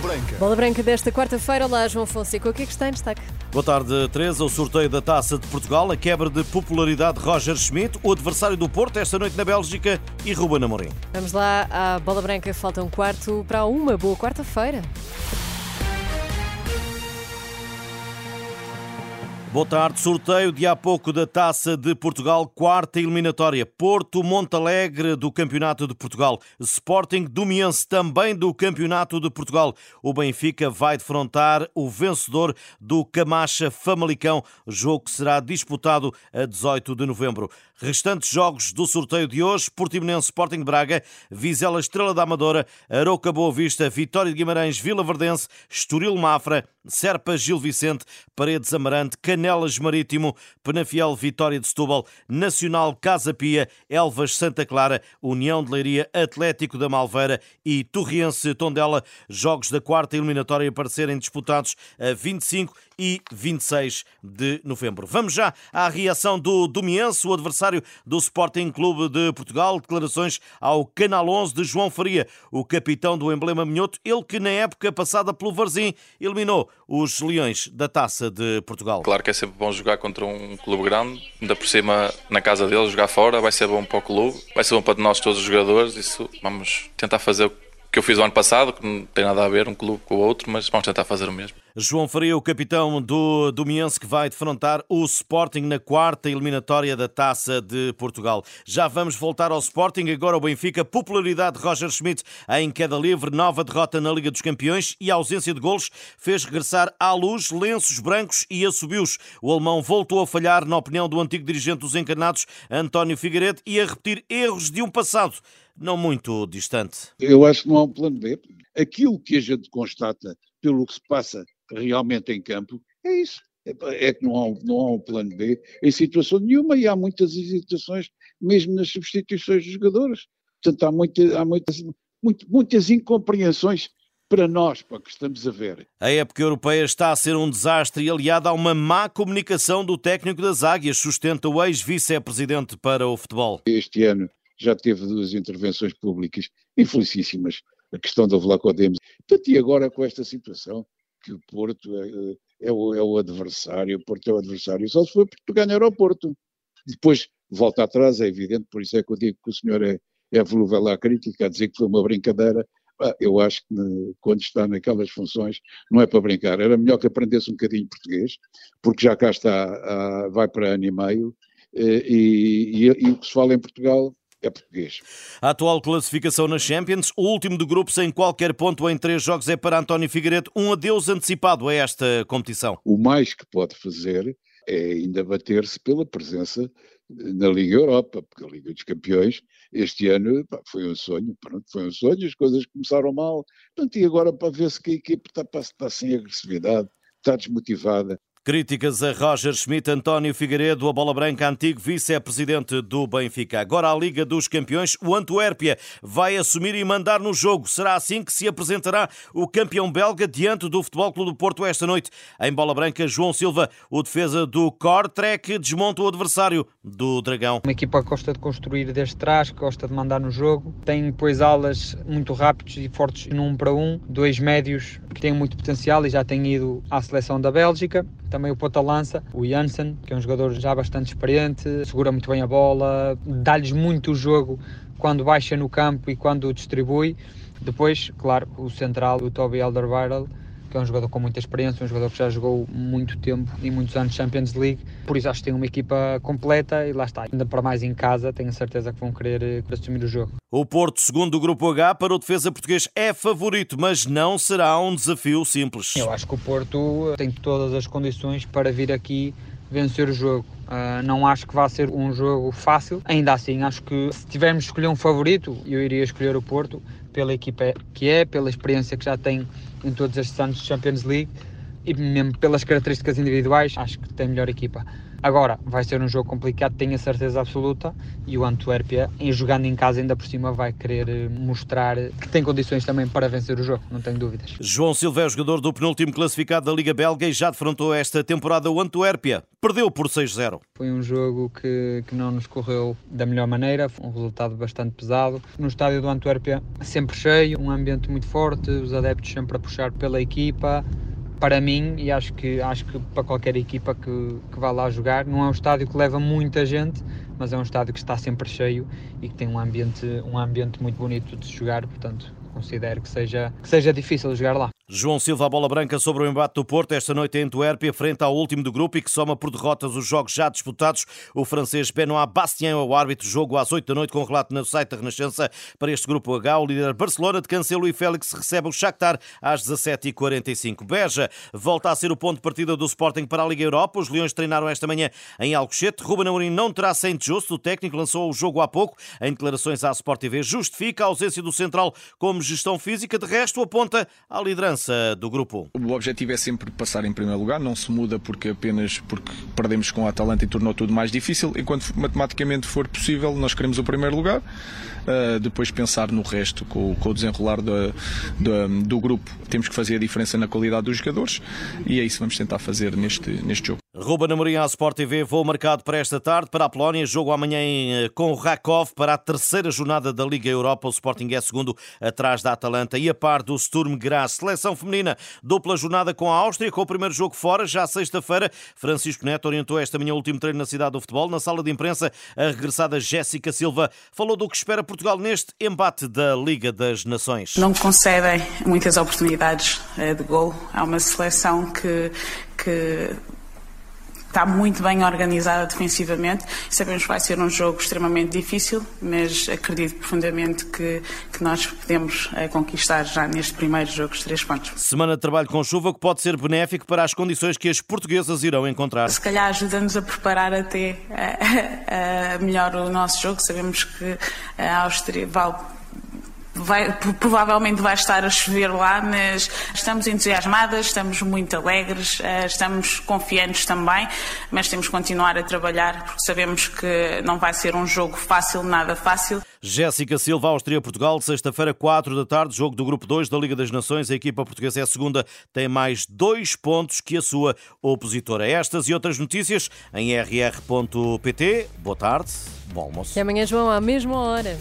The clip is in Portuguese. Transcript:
Branca. Bola Branca desta quarta-feira. Olá, João Fonseca. O que é que está em destaque? Boa tarde, Teresa. O sorteio da Taça de Portugal, a quebra de popularidade de Roger Schmidt, o adversário do Porto esta noite na Bélgica e Ruben Amorim. Vamos lá à Bola Branca. Falta um quarto para uma boa quarta-feira. Boa tarde. Sorteio de há pouco da Taça de Portugal, quarta eliminatória. Porto Montalegre do Campeonato de Portugal. Sporting Domiense também do Campeonato de Portugal. O Benfica vai defrontar o vencedor do Camacha Famalicão, jogo que será disputado a 18 de novembro. Restantes jogos do sorteio de hoje: Portimonense Sporting Braga, Vizela Estrela da Amadora, Aroca Boa Vista, Vitória de Guimarães, Vila Verdense, Estoril Mafra, Serpa Gil Vicente, Paredes Amarante, Canelas Marítimo, Penafiel Vitória de Setúbal, Nacional Casa Pia, Elvas Santa Clara, União de Leiria, Atlético da Malveira e Torriense Tondela. Jogos da quarta eliminatória para serem disputados a 25 e 26 de novembro. Vamos já à reação do Domiense, o adversário do Sporting Clube de Portugal. Declarações ao Canal 11 de João Faria, o capitão do emblema minhoto, ele que na época passada pelo Varzim eliminou os Leões da Taça de Portugal. Claro que é sempre bom jogar contra um clube grande, ainda por cima na casa deles, jogar fora, vai ser bom para o clube, vai ser bom para nós todos os jogadores, isso vamos tentar fazer o que eu fiz o ano passado, que não tem nada a ver um clube com o outro, mas vamos tentar fazer o mesmo. João Faria, o capitão do Domiense, que vai defrontar o Sporting na quarta eliminatória da Taça de Portugal. Já vamos voltar ao Sporting, agora o Benfica. Popularidade de Roger Schmidt em queda livre, nova derrota na Liga dos Campeões e ausência de golos fez regressar à luz lenços brancos e assobios. O alemão voltou a falhar, na opinião do antigo dirigente dos encarnados, António Figueiredo, e a repetir erros de um passado não muito distante. Eu acho que não há um plano B. Aquilo que a gente constata pelo que se passa realmente em campo é isso. É que não há, não há um plano B em situação nenhuma e há muitas hesitações, mesmo nas substituições dos jogadores. Portanto, há, muita, há muitas, muito, muitas incompreensões para nós, para o que estamos a ver. A época europeia está a ser um desastre e aliada a uma má comunicação do técnico das Águias, sustenta o ex-vice-presidente para o futebol. Este ano já teve duas intervenções públicas infelicíssimas, a questão da Vlacodemos. E agora com esta situação, que o Porto é, é, o, é, o, adversário, o Porto é o adversário, só se for Porto ganhar ao Porto. Depois volta atrás, é evidente, por isso é que eu digo que o senhor é, é volúvel à crítica, a dizer que foi uma brincadeira. Eu acho que quando está naquelas funções não é para brincar. Era melhor que aprendesse um bocadinho português, porque já cá está, vai para ano e meio, eh, e, e, e o que se fala em Portugal é português. A atual classificação na Champions, o último do grupo sem qualquer ponto em três jogos é para António Figueiredo. Um adeus antecipado a esta competição. O mais que pode fazer é ainda bater-se pela presença na Liga Europa, porque a Liga dos Campeões este ano pá, foi um sonho, pronto, foi um sonho, as coisas começaram mal, pronto, e agora para ver se que a equipe está, está sem agressividade, está desmotivada, Críticas a Roger Schmidt, António Figueiredo, a bola branca, antigo vice-presidente do Benfica. Agora a Liga dos Campeões, o Antuérpia vai assumir e mandar no jogo. Será assim que se apresentará o campeão belga diante do Futebol Clube do Porto esta noite. Em bola branca, João Silva, o defesa do Cortrek, desmonta o adversário do Dragão. Uma equipa que gosta de construir desde trás, que gosta de mandar no jogo. Tem, pois, alas muito rápidos e fortes no um para um. Dois médios que têm muito potencial e já têm ido à seleção da Bélgica também o ponta-lança, o Janssen, que é um jogador já bastante experiente, segura muito bem a bola, dá-lhes muito o jogo quando baixa no campo e quando distribui. Depois, claro, o central, o Toby Alderweireld, que é um jogador com muita experiência, um jogador que já jogou muito tempo e muitos anos Champions League, por isso acho que tem uma equipa completa e lá está, ainda para mais em casa, tenho certeza que vão querer eh, assumir o jogo. O Porto, segundo o Grupo H, para o defesa português é favorito, mas não será um desafio simples. Eu acho que o Porto tem todas as condições para vir aqui vencer o jogo. Uh, não acho que vá ser um jogo fácil. Ainda assim, acho que se tivermos de escolher um favorito, eu iria escolher o Porto, pela equipa que é, pela experiência que já tem em todos estes anos de Champions League e mesmo pelas características individuais, acho que tem melhor equipa. Agora, vai ser um jogo complicado, tenho a certeza absoluta, e o Antuérpia, em jogando em casa ainda por cima, vai querer eh, mostrar que tem condições também para vencer o jogo, não tenho dúvidas. João Silva é o jogador do penúltimo classificado da Liga Belga e já defrontou esta temporada o Antuérpia. Perdeu por 6-0. Foi um jogo que, que não nos correu da melhor maneira, foi um resultado bastante pesado. No estádio do Antuérpia, sempre cheio, um ambiente muito forte, os adeptos sempre a puxar pela equipa, para mim e acho que, acho que para qualquer equipa que, que vá lá jogar. Não é um estádio que leva muita gente, mas é um estádio que está sempre cheio e que tem um ambiente, um ambiente muito bonito de se jogar, portanto considero que seja, que seja difícil jogar lá. João Silva, a bola branca sobre o embate do Porto, esta noite em Antuérpia, frente ao último do grupo e que soma por derrotas os jogos já disputados. O francês Benoit Bastien é o árbitro, jogo às 8 da noite com relato no site da Renascença para este grupo H. O líder Barcelona de Cancelo e Félix recebe o Shakhtar às 17h45. Beja volta a ser o ponto de partida do Sporting para a Liga Europa. Os Leões treinaram esta manhã em Alcochete. Ruben Amorim não terá sem Justo. O técnico lançou o jogo há pouco. Em declarações à Sport TV, justifica a ausência do central como gestão física. De resto, aponta à liderança liderança do grupo. O objetivo é sempre passar em primeiro lugar, não se muda porque apenas porque perdemos com a Atalanta e tornou tudo mais difícil. Enquanto matematicamente for possível, nós queremos o primeiro lugar. Uh, depois pensar no resto, com, com o desenrolar do, do, do, grupo. Temos que fazer a diferença na qualidade dos jogadores e é isso que vamos tentar fazer neste, neste jogo. Ruben Amorim à Sport TV, voo marcado para esta tarde para a Polónia, jogo amanhã eh, com o Rakov para a terceira jornada da Liga Europa. O Sporting é segundo atrás da Atalanta e a par do Sturm Graz. Seleção feminina, dupla jornada com a Áustria, com o primeiro jogo fora, já sexta-feira. Francisco Neto orientou esta manhã o último treino na cidade do futebol. Na sala de imprensa, a regressada Jéssica Silva falou do que espera Portugal neste embate da Liga das Nações. Não concedem muitas oportunidades eh, de gol. Há uma seleção que, que está muito bem organizada defensivamente. Sabemos que vai ser um jogo extremamente difícil, mas acredito profundamente que, que nós podemos é, conquistar já neste primeiro jogo os três pontos. Semana de trabalho com chuva que pode ser benéfico para as condições que as portuguesas irão encontrar. Se calhar ajuda-nos a preparar até uh, uh, melhor o nosso jogo. Sabemos que a Áustria vale Vai, provavelmente vai estar a chover lá, mas estamos entusiasmadas, estamos muito alegres, eh, estamos confiantes também, mas temos que continuar a trabalhar porque sabemos que não vai ser um jogo fácil, nada fácil. Jéssica Silva, Áustria-Portugal, sexta-feira, 4 da tarde, jogo do Grupo 2 da Liga das Nações. A equipa portuguesa é a segunda, tem mais dois pontos que a sua opositora. Estas e outras notícias em rr.pt. Boa tarde, bom almoço. E amanhã, João, à mesma hora.